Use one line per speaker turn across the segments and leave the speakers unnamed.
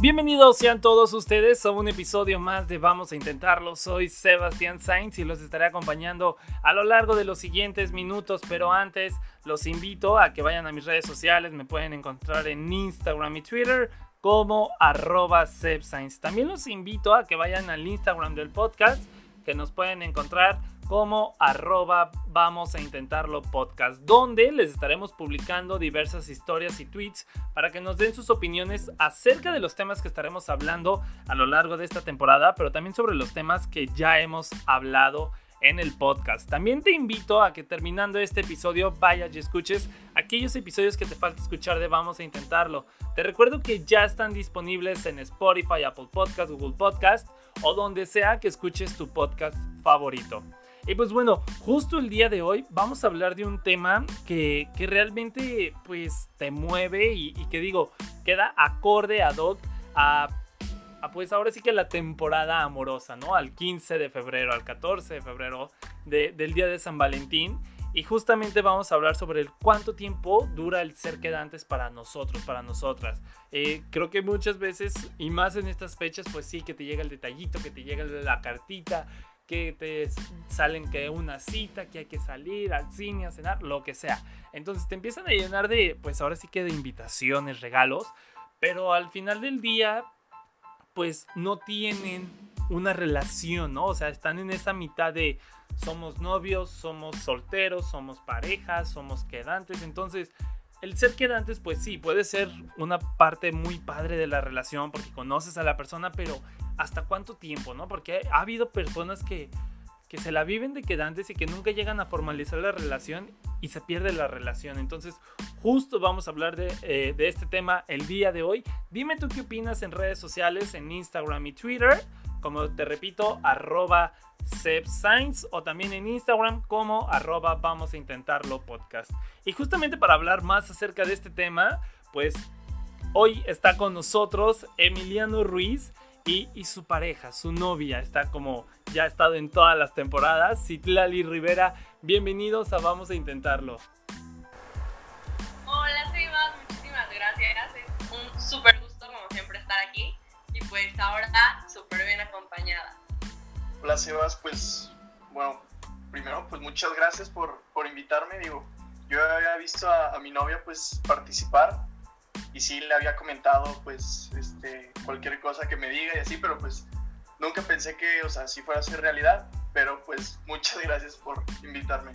Bienvenidos sean todos ustedes a un episodio más de Vamos a Intentarlo. Soy Sebastián Sainz y los estaré acompañando a lo largo de los siguientes minutos, pero antes los invito a que vayan a mis redes sociales, me pueden encontrar en Instagram y Twitter como arroba También los invito a que vayan al Instagram del podcast, que nos pueden encontrar como arroba vamos a intentarlo podcast, donde les estaremos publicando diversas historias y tweets para que nos den sus opiniones acerca de los temas que estaremos hablando a lo largo de esta temporada, pero también sobre los temas que ya hemos hablado en el podcast. También te invito a que terminando este episodio vayas y escuches aquellos episodios que te falta escuchar de Vamos a Intentarlo. Te recuerdo que ya están disponibles en Spotify, Apple Podcast, Google Podcast o donde sea que escuches tu podcast favorito. Y pues bueno, justo el día de hoy vamos a hablar de un tema que, realmente pues te mueve y, que digo, queda acorde ad hoc a, pues ahora sí que la temporada amorosa, ¿no? Al 15 de febrero, al 14 de febrero del día de San Valentín. Y justamente vamos a hablar sobre el cuánto tiempo dura el ser quedantes para nosotros, para nosotras. Eh, creo que muchas veces, y más en estas fechas, pues sí, que te llega el detallito, que te llega la cartita, que te salen que una cita, que hay que salir al cine a cenar, lo que sea. Entonces te empiezan a llenar de, pues ahora sí que de invitaciones, regalos, pero al final del día, pues no tienen una relación, ¿no? O sea, están en esa mitad de somos novios, somos solteros, somos parejas, somos quedantes, entonces el ser quedantes, pues sí, puede ser una parte muy padre de la relación porque conoces a la persona, pero ¿hasta cuánto tiempo, no? Porque ha habido personas que, que se la viven de quedantes y que nunca llegan a formalizar la relación y se pierde la relación. Entonces, justo vamos a hablar de, eh, de este tema el día de hoy. Dime tú qué opinas en redes sociales, en Instagram y Twitter. Como te repito, arroba Science o también en Instagram como arroba vamos a intentarlo podcast. Y justamente para hablar más acerca de este tema, pues hoy está con nosotros Emiliano Ruiz y, y su pareja, su novia, está como ya ha estado en todas las temporadas, Citlali Rivera. Bienvenidos a Vamos a Intentarlo.
Hola Sebas, muchísimas gracias. Es un súper gusto como siempre estar aquí y pues ahora súper bien acompañada.
Hola Sebas, pues bueno, primero pues muchas gracias por, por invitarme, digo, yo había visto a, mi novia pues participar y sí le había comentado pues este, cualquier cosa que me diga y así, pero pues nunca pensé que, o sea, sí fuera a ser realidad, pero pues muchas gracias por invitarme.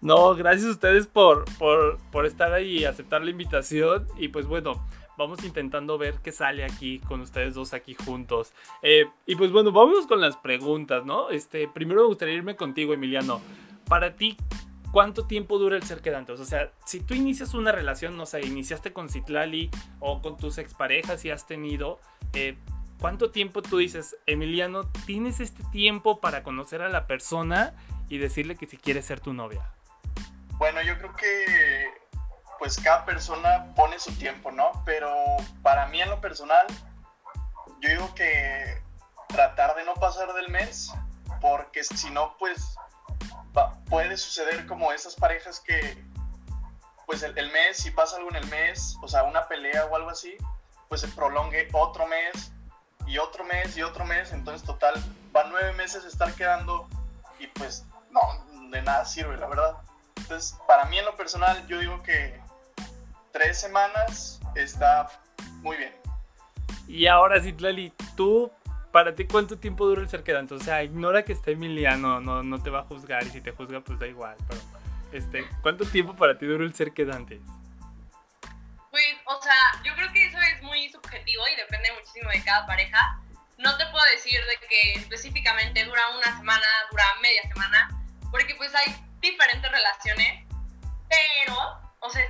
No, gracias a ustedes por, por, por estar ahí y aceptar la invitación y pues bueno, vamos intentando ver qué sale aquí con ustedes dos aquí juntos. Eh, y pues bueno, vamos con las preguntas, ¿no? Este, primero me gustaría irme contigo, Emiliano. Para ti, ¿cuánto tiempo dura el ser quedantes? O sea, si tú inicias una relación, no sé, iniciaste con Citlali o con tus exparejas y has tenido, eh, ¿cuánto tiempo tú dices, Emiliano, tienes este tiempo para conocer a la persona y decirle que si quiere ser tu novia?
Bueno, yo creo que pues cada persona pone su tiempo, ¿no? Pero para mí en lo personal, yo digo que tratar de no pasar del mes, porque si no, pues puede suceder como esas parejas que, pues el, mes, si pasa algo en el mes, o sea, una pelea o algo así, pues se prolongue otro mes y otro mes y otro mes, entonces total, van nueve meses estar quedando y pues no, de nada sirve, la verdad. Entonces, para mí en lo personal, yo digo que tres semanas está muy bien.
Y ahora sí, Tlali, tú, para ti, ¿cuánto tiempo dura el ser quedante? O sea, ignora que está Emiliano, no, no te va a juzgar y si te juzga, pues da igual. Pero, este, ¿cuánto tiempo para ti dura el ser quedante?
Pues, o sea, yo creo que eso es muy subjetivo y depende muchísimo de cada pareja. No te puedo decir de que específicamente dura una semana, dura media semana, porque pues hay diferentes relaciones, pero o sea,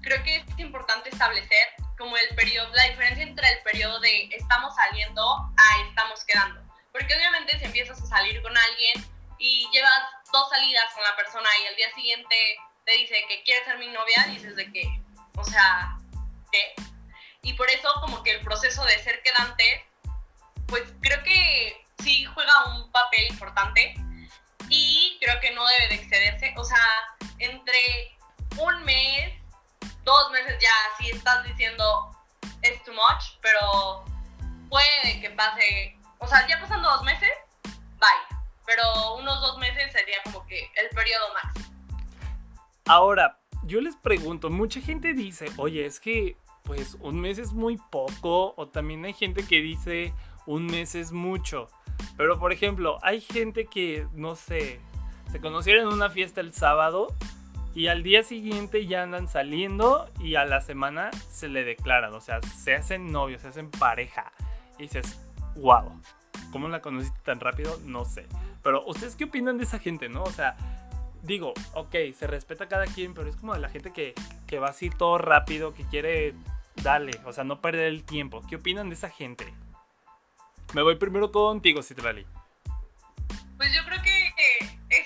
creo que es importante establecer como el periodo, la diferencia entre el periodo de estamos saliendo a estamos quedando. Porque obviamente si empiezas a salir con alguien y llevas dos salidas con la persona y el día siguiente te dice que quiere ser mi novia, dices de qué, o sea, ¿qué? Y por eso como que el proceso de ser quedante, pues creo que sí juega un papel importante y creo que no debe de excederse, o sea, entre un mes, dos meses ya, si estás diciendo es too much, pero puede que pase, o sea, ya pasando dos meses, bye, pero unos dos meses sería como que el periodo máximo.
Ahora, yo les pregunto, mucha gente dice, oye, es que pues un mes es muy poco, o también hay gente que dice un mes es mucho. Pero por ejemplo, hay gente que, no sé, se conocieron en una fiesta el sábado y al día siguiente ya andan saliendo y a la semana se le declaran, o sea, se hacen novios, se hacen pareja. Y dices, wow, ¿cómo la conociste tan rápido? No sé. Pero ustedes qué opinan de esa gente, ¿no? O sea, digo, ok, se respeta a cada quien, pero es como de la gente que, que va así todo rápido, que quiere darle, o sea, no perder el tiempo. ¿Qué opinan de esa gente? Me voy primero contigo, Citrali.
Pues yo creo que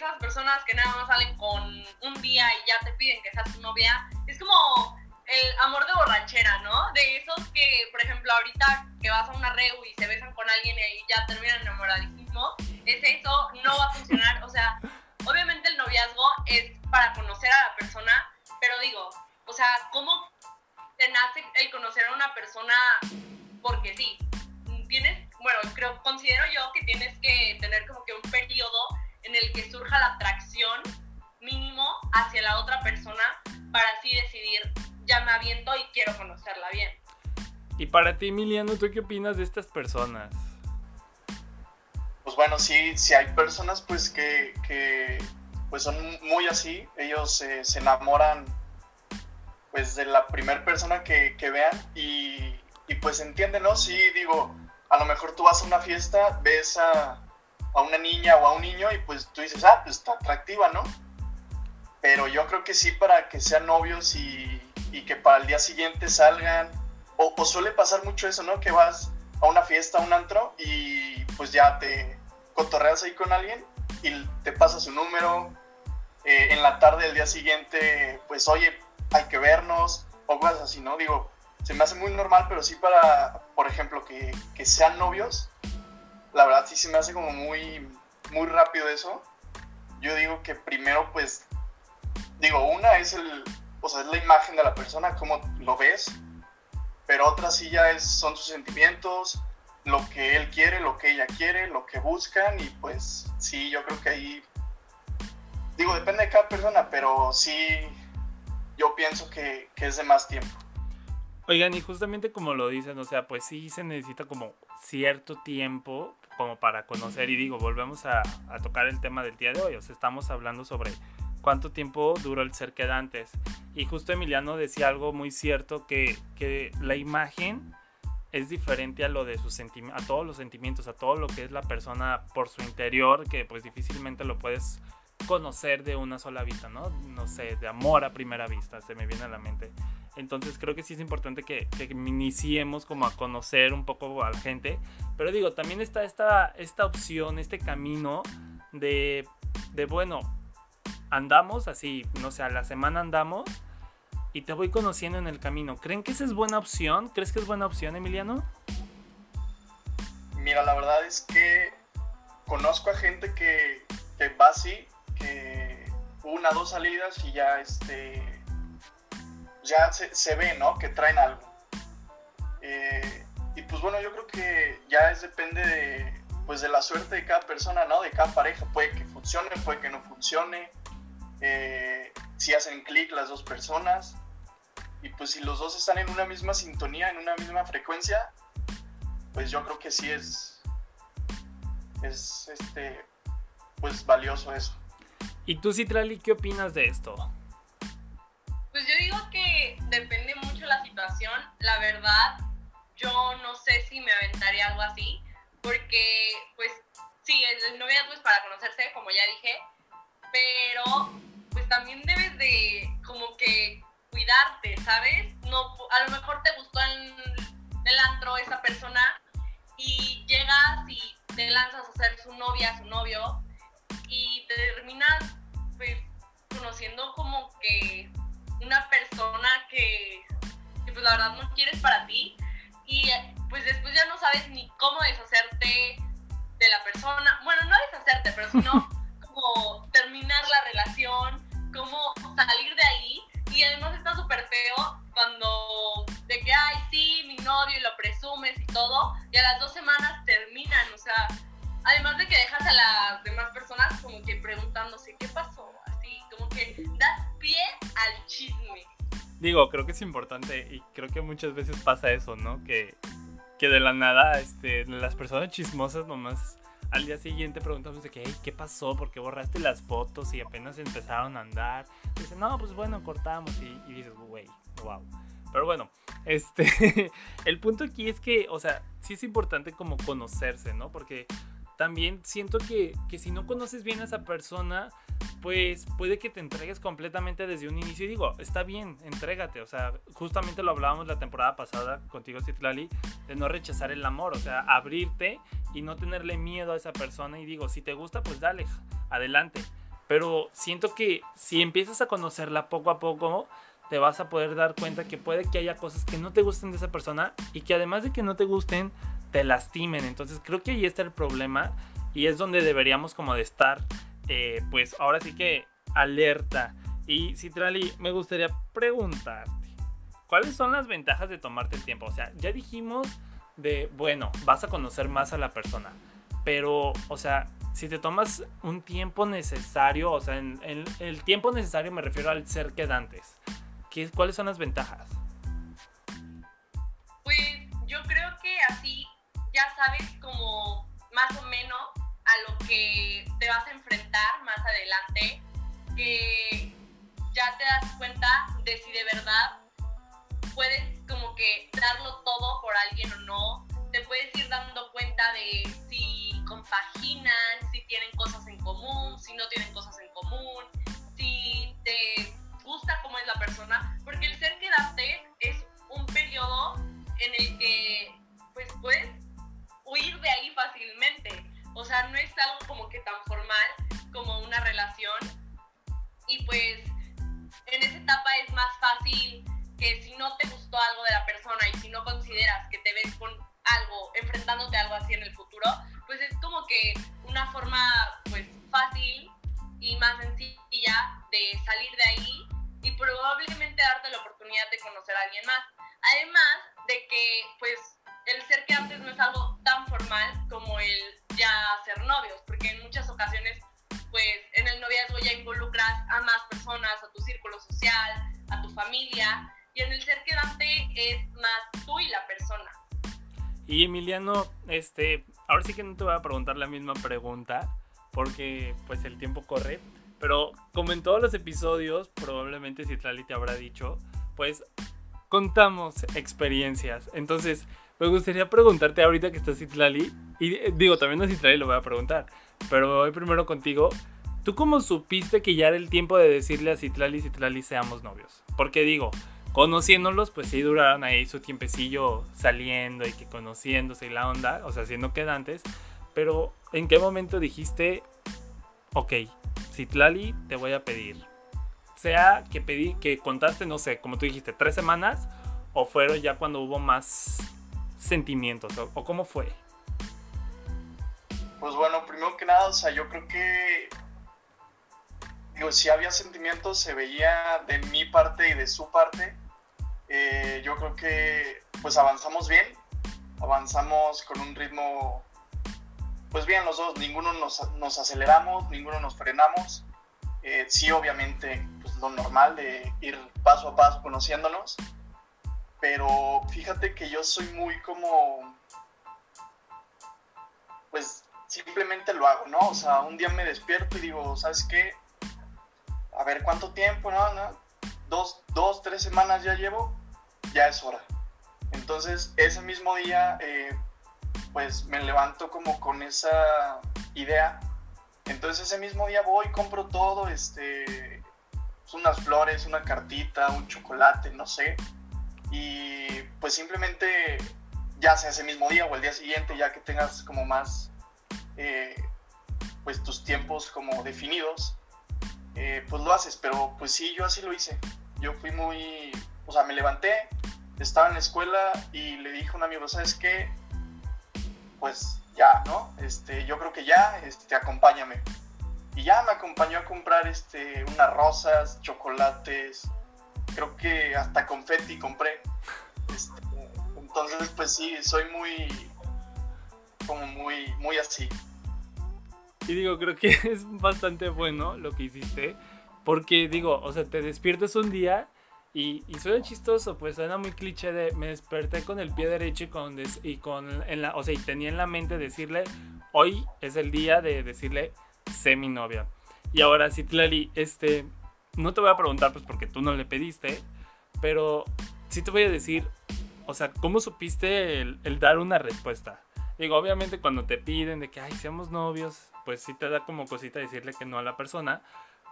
esas personas que nada más salen con un día y ya te piden que seas su novia, es como el amor de borrachera, ¿no? De esos que, por ejemplo, ahorita que vas a una reu y se besan con alguien y ya terminan enamoradísimo, es eso, no va a funcionar. O sea, obviamente el noviazgo es para conocer a la persona, pero digo, o sea, ¿cómo te nace el conocer a una persona porque sí? Tienes, bueno, creo, considero yo que tienes que tener como que un periodo en el que surja la atracción mínimo hacia la otra persona para así decidir, ya me aviento y quiero conocerla bien.
Y para ti, Emiliano, ¿tú qué opinas de estas personas?
Pues bueno, sí, sí hay personas pues que, que pues son muy así, ellos se enamoran pues de la primera persona que, que vean y, y, pues entienden, ¿no? Sí, digo, a lo mejor tú vas a una fiesta, ves a, a una niña o a un niño y pues tú dices, ah, pues está atractiva, ¿no? Pero yo creo que sí para que sean novios y, que para el día siguiente salgan, o, suele pasar mucho eso, ¿no? Que vas a una fiesta, a un antro y pues ya te cotorreas ahí con alguien y te pasa su número, eh, en la tarde del día siguiente, pues oye, hay que vernos, o cosas así, ¿no? Digo, se me hace muy normal, pero sí para, por ejemplo, que, que sean novios, la verdad sí se me hace como muy, muy rápido eso. Yo digo que primero, pues, digo, una es el, o sea, es la imagen de la persona, cómo lo ves, pero otra sí ya es, son sus sentimientos, lo que él quiere, lo que ella quiere, lo que buscan, y pues sí, yo creo que ahí, digo, depende de cada persona, pero sí, yo pienso que, que es de más tiempo.
Oigan, y justamente como lo dicen, o sea, pues sí se necesita como cierto tiempo como para conocer y digo, volvemos a, tocar el tema del día de hoy, o sea, estamos hablando sobre cuánto tiempo duró el ser quedantes. Y justo Emiliano decía algo muy cierto, que, que la imagen es diferente a lo de sus a todos los sentimientos, a todo lo que es la persona por su interior, que pues difícilmente lo puedes conocer de una sola vista, ¿no? No sé, de amor a primera vista, se me viene a la mente. Entonces creo que sí es importante que, que iniciemos como a conocer un poco a la gente. Pero digo, también está esta, esta opción, este camino de, de, bueno, andamos así, no sé, a la semana andamos y te voy conociendo en el camino. ¿Creen que esa es buena opción? ¿Crees que es buena opción, Emiliano?
Mira, la verdad es que conozco a gente que, que va así, que una, dos salidas y ya este ya se, ve, ¿no? Que traen algo. Eh, y pues bueno, yo creo que ya es depende de, pues de la suerte de cada persona, ¿no? De cada pareja. Puede que funcione, puede que no funcione. Eh, si hacen clic las dos personas. Y pues si los dos están en una misma sintonía, en una misma frecuencia, pues yo creo que sí es, es este, pues valioso eso.
¿Y tú, Citrali, qué opinas de esto?
La verdad, yo no sé si me aventaría algo así, porque pues sí, el noviazgo es para conocerse, como ya dije, pero pues también debes de como que cuidar quedarte, ¿sabes? No, a lo mejor te gustó en el antro esa persona y llegas y te lanzas a ser su novia, su novio y te terminas pues conociendo como que una persona pues la verdad no quieres para ti. Y pues después ya no sabes ni cómo deshacerte de la persona, bueno, no deshacerte, pero sino como terminar la relación, cómo salir de ahí. Y además está súper feo cuando de que, ay, sí, mi novio y lo presumes y todo, y a las dos semanas terminan, o sea, además de que dejas a las demás personas como que preguntándose qué pasó, así, como que das pie al chisme.
Digo, creo que es importante y creo que muchas veces pasa eso, ¿no? Que, que de la nada, este, las personas chismosas nomás al día siguiente preguntamos de ¿qué pasó? ¿Por qué borraste las fotos y apenas empezaron a andar? dicen, no, pues bueno, cortamos. Y, y dices, güey, wow. Pero bueno, este, el punto aquí es que, o sea, sí es importante como conocerse, ¿no? Porque también siento que, que si no conoces bien a esa persona, pues puede que te entregues completamente desde un inicio. Y digo, está bien, entrégate. O sea, justamente lo hablábamos la temporada pasada contigo, Citlali, de no rechazar el amor. O sea, abrirte y no tenerle miedo a esa persona. Y digo, si te gusta, pues dale, adelante. Pero siento que si empiezas a conocerla poco a poco, te vas a poder dar cuenta que puede que haya cosas que no te gusten de esa persona y que además de que no te gusten, te lastimen. Entonces creo que ahí está el problema y es donde deberíamos como de estar, eh, pues ahora sí que alerta. Y Citrali, me gustaría preguntarte, ¿cuáles son las ventajas de tomarte el tiempo? O sea, ya dijimos de, bueno, vas a conocer más a la persona, pero, o sea, si te tomas un tiempo necesario, o sea, en, el tiempo necesario me refiero al ser quedantes, ¿qué, ¿cuáles son las ventajas?
Sabes como más o menos a lo que te vas a enfrentar más adelante, que ya te das cuenta de si de verdad puedes como que darlo todo por alguien o no, te puedes ir dando cuenta de si compaginan, si tienen cosas en común, si no tienen cosas en común, si te gusta cómo es la persona, porque el ser quedante es un periodo en el que pues puedes huir de ahí fácilmente. O sea, no es algo como que tan formal como una relación. Y pues en esa etapa es más fácil que si no te gustó algo de la persona y si no consideras que te ves con algo, enfrentándote a algo así en el futuro, pues es como que una forma pues fácil y más sencilla de salir de ahí y probablemente darte la oportunidad de conocer a alguien más. Además de que pues el ser que antes no es algo tan formal como el ya ser novios, porque en muchas ocasiones pues en el noviazgo ya involucras a más personas, a tu círculo social, a tu familia, y en el ser quedante es más tú y la persona.
Y Emiliano, este, ahora sí que no te voy a preguntar la misma pregunta, porque pues el tiempo corre, pero como en todos los episodios, probablemente Citlali te habrá dicho, pues contamos experiencias. Entonces, me gustaría preguntarte ahorita que estás Citlali, y eh, digo, también a Citlali lo voy a preguntar, pero voy primero contigo. ¿Tú cómo supiste que ya era el tiempo de decirle a Citlali, Citlali, seamos novios? Porque digo, conociéndolos, pues sí duraron ahí su tiempecillo saliendo y que conociéndose y la onda, o sea, siendo quedantes. Pero, ¿en qué momento dijiste, ok, Citlali, te voy a pedir? Sea que pedí, que contaste, no sé, como tú dijiste, tres semanas, o fueron ya cuando hubo más sentimientos, o, o cómo fue?
Pues bueno, primero que nada, o sea, yo creo que digo, si había sentimientos, se veía de mi parte y de su parte. Eh, yo creo que pues avanzamos bien, avanzamos con un ritmo, pues bien los dos, ninguno nos, nos aceleramos, ninguno nos frenamos. Eh, sí, obviamente, pues lo normal de ir paso a paso conociéndonos, pero fíjate que yo soy muy como, pues simplemente lo hago, ¿no? O sea, un día me despierto y digo, ¿sabes qué? A ver cuánto tiempo, ¿no? ¿No? Dos, dos, tres semanas ya llevo, ya es hora. Entonces, ese mismo día, eh, pues me levanto como con esa idea. Entonces, ese mismo día voy, compro todo, este, unas flores, una cartita, un chocolate, no sé. Y pues simplemente ya sea ese mismo día o el día siguiente, ya que tengas como más, eh, pues tus tiempos como definidos, eh, pues lo haces. Pero pues sí, yo así lo hice. Yo fui muy, o sea, me levanté, estaba en la escuela y le dije a un amigo, ¿sabes qué? Pues ya, ¿no? Este, yo creo que ya, este, acompáñame. Y ya me acompañó a comprar este, unas rosas, chocolates, creo que hasta confeti compré. Este, entonces, pues sí, soy muy, como muy, muy así.
Y digo, creo que es bastante bueno lo que hiciste, porque digo, o sea, te despiertas un día y, y, suena chistoso, pues suena muy cliché de me desperté con el pie derecho y con, y con en la, o sea, y tenía en la mente decirle, hoy es el día de decirle, sé mi novia. Y ahora sí, Tlali, este, no te voy a preguntar pues porque tú no le pediste, pero sí te voy a decir, o sea, ¿cómo supiste el, el dar una respuesta? Digo, obviamente cuando te piden de que, ay, seamos novios, pues sí te da como cosita decirle que no a la persona,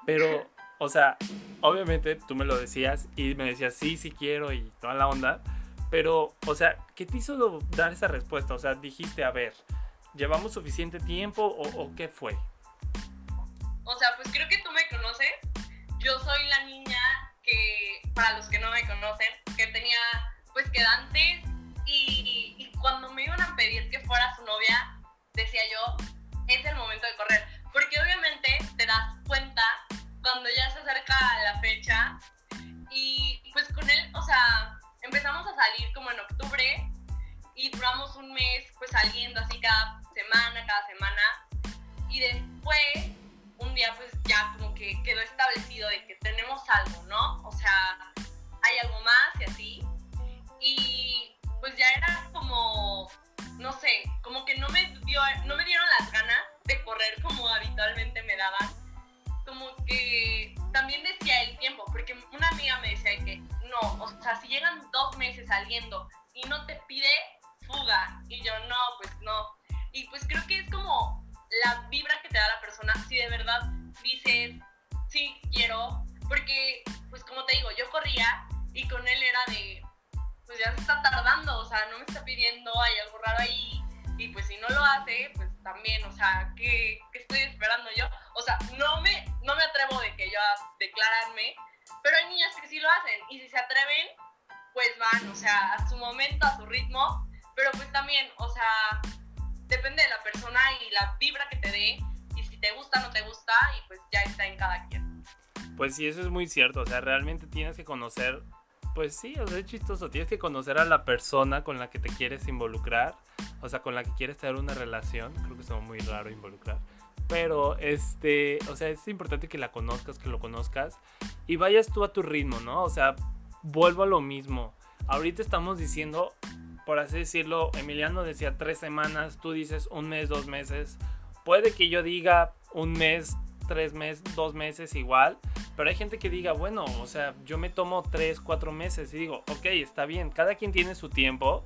pero o sea, obviamente tú me lo decías y me decías sí, sí quiero y toda la onda. Pero, o sea, ¿qué te hizo dar esa respuesta? O sea, dijiste, a ver, ¿llevamos suficiente tiempo o, qué fue?
O sea, pues creo que tú me conoces. Yo soy la niña que, para los que no me conocen, que tenía pues quedantes y, y cuando me iban a pedir que fuera su novia, decía yo, es el momento de correr. Porque obviamente te das cuenta cuando ya se acerca la fecha. Y pues con él, o sea, empezamos a salir como en octubre y duramos un mes pues saliendo así cada semana, cada semana. Y después, un día pues ya como que quedó establecido de que tenemos pero pues también, o sea, depende de la persona y la vibra que te dé y si te gusta o no te gusta y pues ya está en cada quien.
Pues sí, eso es muy cierto, o sea, realmente tienes que conocer, pues sí, o sea, es chistoso, tienes que conocer a la persona con la que te quieres involucrar, o sea, con la que quieres tener una relación, creo que es muy raro involucrar pero, este, o sea, es importante que la conozcas, que lo conozcas y vayas tú a tu ritmo, ¿no? O sea, vuelvo a lo mismo. Ahorita estamos diciendo, por así decirlo, Emiliano decía tres semanas, tú dices un mes, dos meses. Puede que yo diga un mes, tres meses, dos meses igual, pero hay gente que diga, bueno, o sea, yo me tomo tres, cuatro meses y digo, ok, está bien, cada quien tiene su tiempo.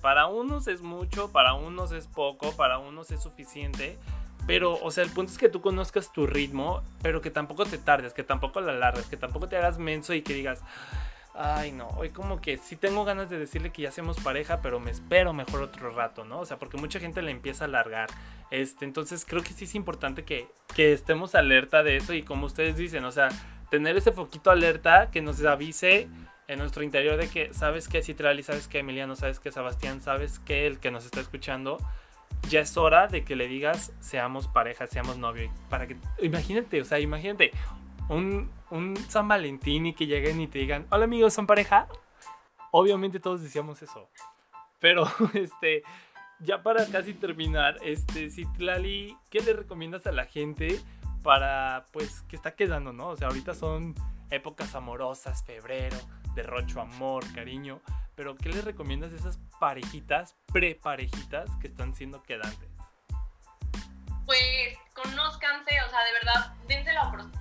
Para unos es mucho, para unos es poco, para unos es suficiente. Pero, o sea, el punto es que tú conozcas tu ritmo, pero que tampoco te tardes, que tampoco la largues, que tampoco te hagas menso y que digas, ay no, hoy como que sí tengo ganas de decirle que ya hacemos pareja, pero me espero mejor otro rato, ¿no? O sea, porque mucha gente le empieza a alargar. Este, entonces creo que sí es importante que, que estemos alerta de eso y como ustedes dicen, o sea, tener ese foquito alerta que nos avise en nuestro interior de que sabes que Citrali, sabes que Emiliano, sabes que Sebastián, sabes que el que nos está escuchando ya es hora de que le digas seamos pareja, seamos novio. Para que, imagínate, o sea, imagínate un, un San Valentín y que lleguen y te digan, hola amigos, ¿son pareja? Obviamente todos decíamos eso. Pero, este, ya para casi terminar, este, Citlali, ¿qué le recomiendas a la gente para, pues, que está quedando, no? O sea, ahorita son épocas amorosas, febrero, derrocho amor, cariño. Pero, ¿qué les recomiendas a esas parejitas, pre-parejitas que están siendo quedantes?
Pues conózcanse, o sea, de verdad, dense la oportunidad,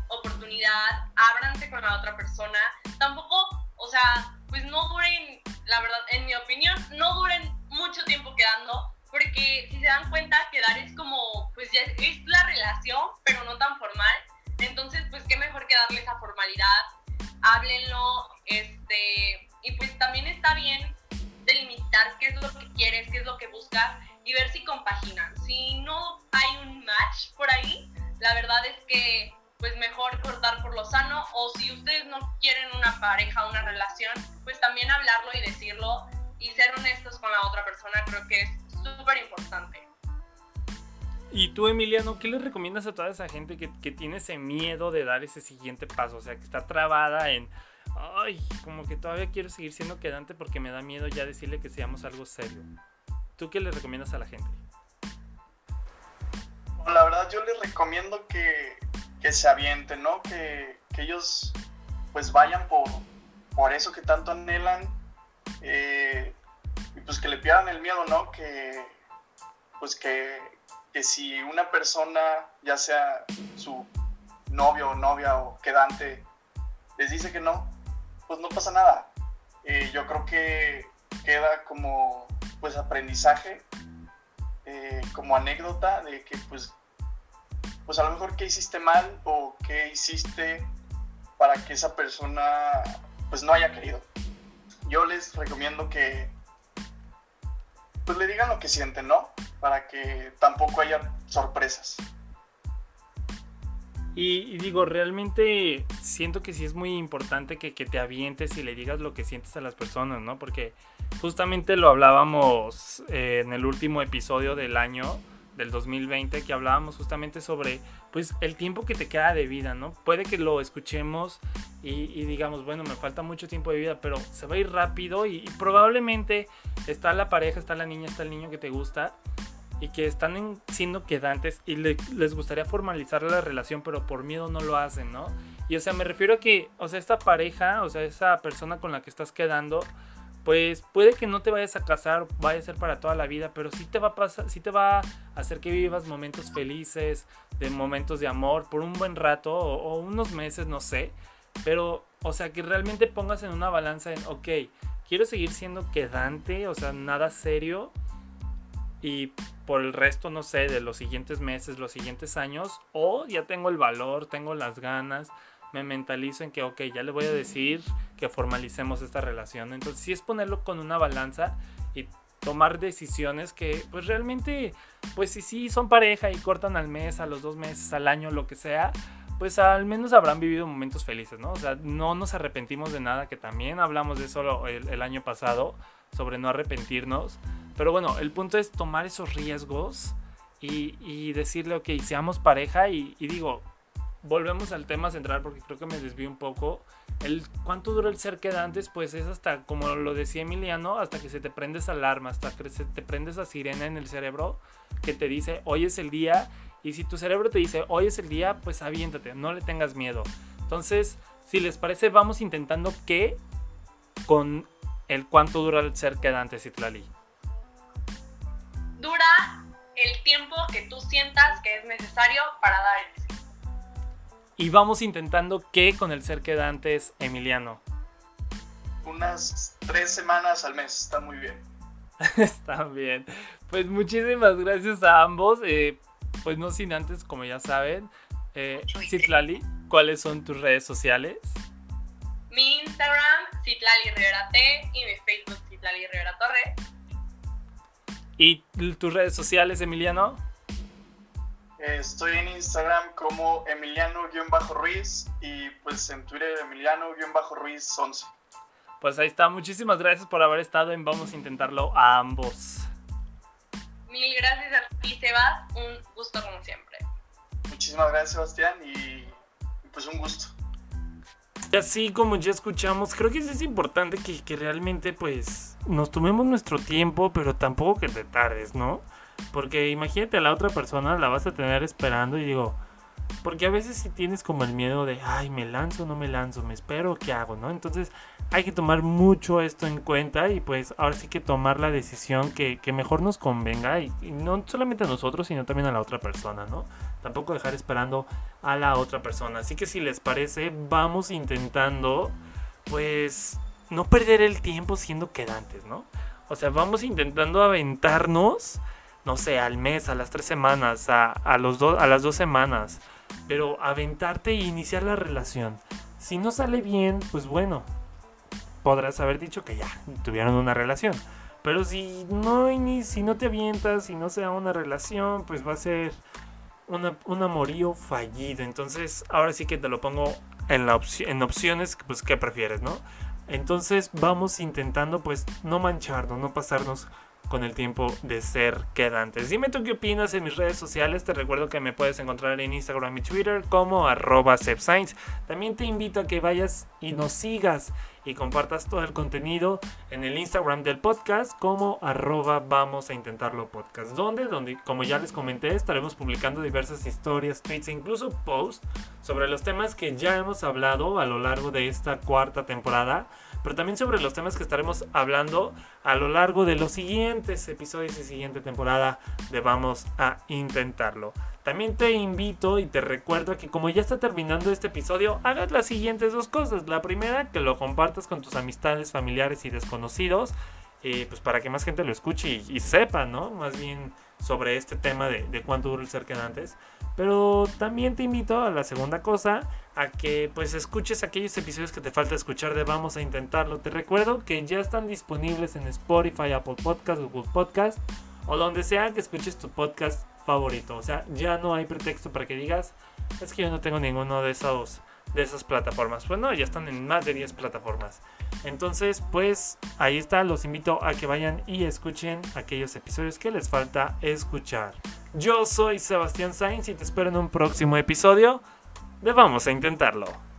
ábranse con la otra persona. Tampoco, o sea, pues no duren, la verdad, en mi opinión, no duren mucho tiempo quedando, porque si se dan cuenta, quedar es como, pues ya es la relación, pero no tan formal. Entonces, pues qué mejor que darle esa formalidad háblenlo, este, y pues también está bien delimitar qué es lo que quieres, qué es lo que buscas y ver si compaginan. Si no hay un match por ahí, la verdad es que pues mejor cortar por lo sano o si ustedes no quieren una pareja, una relación, pues también hablarlo y decirlo y ser honestos con la otra persona creo que es súper importante.
Y tú, Emiliano, ¿qué le recomiendas a toda esa gente que, que, tiene ese miedo de dar ese siguiente paso? O sea, que está trabada en, ay, como que todavía quiero seguir siendo quedante porque me da miedo ya decirle que seamos algo serio. ¿Tú qué le recomiendas a la gente?
La verdad, yo les recomiendo que, que se avienten, ¿no? Que, que, ellos pues vayan por, por eso que tanto anhelan eh, y pues que le pierdan el miedo, ¿no? Que pues que, que si una persona, ya sea su novio o novia o quedante, les dice que no, pues no pasa nada. Eh, yo creo que queda como pues aprendizaje, eh, como anécdota de que pues, pues a lo mejor qué hiciste mal o qué hiciste para que esa persona pues no haya querido. Yo les recomiendo que pues le digan lo que sienten, ¿no? Para que tampoco haya sorpresas.
Y, digo, realmente siento que sí es muy importante que, que, te avientes y le digas lo que sientes a las personas, ¿no? Porque justamente lo hablábamos eh, en el último episodio del año, del 2020, que hablábamos justamente sobre, pues, el tiempo que te queda de vida, ¿no? Puede que lo escuchemos y, digamos, bueno, me falta mucho tiempo de vida, pero se va a ir rápido y, y probablemente está la pareja, está la niña, está el niño que te gusta y que están siendo quedantes y les gustaría formalizar la relación, pero por miedo no lo hacen, ¿no? Y o sea, me refiero a que, o sea, esta pareja, o sea, esa persona con la que estás quedando, pues puede que no te vayas a casar, vaya a ser para toda la vida, pero sí te va a pasar, sí te va a hacer que vivas momentos felices, de momentos de amor por un buen rato o, o unos meses, no sé. Pero, o sea, que realmente pongas en una balanza en, ok, quiero seguir siendo quedante, o sea, nada serio. Y por el resto, no sé, de los siguientes meses, los siguientes años, o ya tengo el valor, tengo las ganas, me mentalizo en que, ok, ya le voy a decir que formalicemos esta relación. Entonces, sí es ponerlo con una balanza y tomar decisiones que, pues realmente, pues si sí son pareja y cortan al mes, a los dos meses, al año, lo que sea, pues al menos habrán vivido momentos felices, ¿no? O sea, no nos arrepentimos de nada, que también hablamos de eso el, el año pasado, sobre no arrepentirnos. Pero bueno, el punto es tomar esos riesgos y, y decirle, ok, seamos pareja y, y, digo, volvemos al tema central porque creo que me desvío un poco. El cuánto dura el ser quedantes, pues es hasta, como lo decía Emiliano, hasta que se te prende esa alarma, hasta que se te prende esa sirena en el cerebro que te dice, hoy es el día. Y si tu cerebro te dice, hoy es el día, pues aviéntate, no le tengas miedo. Entonces, si les parece, vamos intentando que con el cuánto dura el ser quedante, Citlali
dura el tiempo que tú sientas que es necesario para dar el.
Y vamos intentando qué con el ser quedantes, Emiliano.
Unas tres semanas al mes, está muy bien.
está bien. Pues muchísimas gracias a ambos. Eh, pues no sin antes, como ya saben, eh, Citlali, ¿cuáles son tus redes sociales?
Mi Instagram, Citlali Rivera T, y mi Facebook, Citlali Rivera Torre.
¿Y tus redes sociales, Emiliano?
Estoy en Instagram como Emiliano-Ruiz y pues en Twitter Emiliano-Ruiz 11.
Pues ahí está, muchísimas gracias por haber estado en Vamos a Intentarlo a ambos.
Mil gracias a ti, Sebas, un gusto como siempre.
Muchísimas gracias, Sebastián, y pues un gusto.
Y así como ya escuchamos, creo que es importante que, que realmente pues nos tomemos nuestro tiempo, pero tampoco que te tardes, ¿no? Porque imagínate a la otra persona, la vas a tener esperando y digo, porque a veces si tienes como el miedo de, ay, me lanzo no me lanzo, me espero, ¿qué hago? ¿no? Entonces hay que tomar mucho esto en cuenta y pues ahora sí que tomar la decisión que, que mejor nos convenga y, no solamente a nosotros, sino también a la otra persona, ¿no? Tampoco dejar esperando a la otra persona. Así que si les parece, vamos intentando, pues, no perder el tiempo siendo quedantes, ¿no? O sea, vamos intentando aventarnos, no sé, al mes, a las tres semanas, a, a los a las dos semanas pero aventarte e iniciar la relación. Si no sale bien, pues bueno, podrás haber dicho que ya tuvieron una relación. Pero si no, si no te avientas, si no se da una relación, pues va a ser un amorío fallido. Entonces, ahora sí que te lo pongo en, la en opciones, pues, ¿qué prefieres, no? Entonces, vamos intentando, pues, no mancharnos, no pasarnos con el tiempo de ser quedantes. Dime tú qué opinas en mis redes sociales. Te recuerdo que me puedes encontrar en Instagram y Twitter como arroba También te invito a que vayas y nos sigas y compartas todo el contenido en el Instagram del podcast como arroba vamos a intentarlo podcast. Donde, donde como ya les comenté, estaremos publicando diversas historias, tweets e incluso posts sobre los temas que ya hemos hablado a lo largo de esta cuarta temporada pero también sobre los temas que estaremos hablando a lo largo de los siguientes episodios y siguiente temporada de Vamos a Intentarlo. También te invito y te recuerdo que como ya está terminando este episodio, hagas las siguientes dos cosas. La primera, que lo compartas con tus amistades, familiares y desconocidos, eh, pues para que más gente lo escuche y, sepa, ¿no? Más bien sobre este tema de, de cuánto dura el ser quedantes. Pero también te invito a la segunda cosa, a que pues escuches aquellos episodios que te falta escuchar de Vamos a Intentarlo. Te recuerdo que ya están disponibles en Spotify, Apple Podcast, Google Podcast o donde sea que escuches tu podcast favorito. O sea, ya no hay pretexto para que digas, es que yo no tengo ninguno de esos de esas plataformas. Pues no, ya están en más de 10 plataformas. Entonces, pues ahí está, los invito a que vayan y escuchen aquellos episodios que les falta escuchar. Yo soy Sebastián Sainz y te espero en un próximo episodio de Vamos a Intentarlo.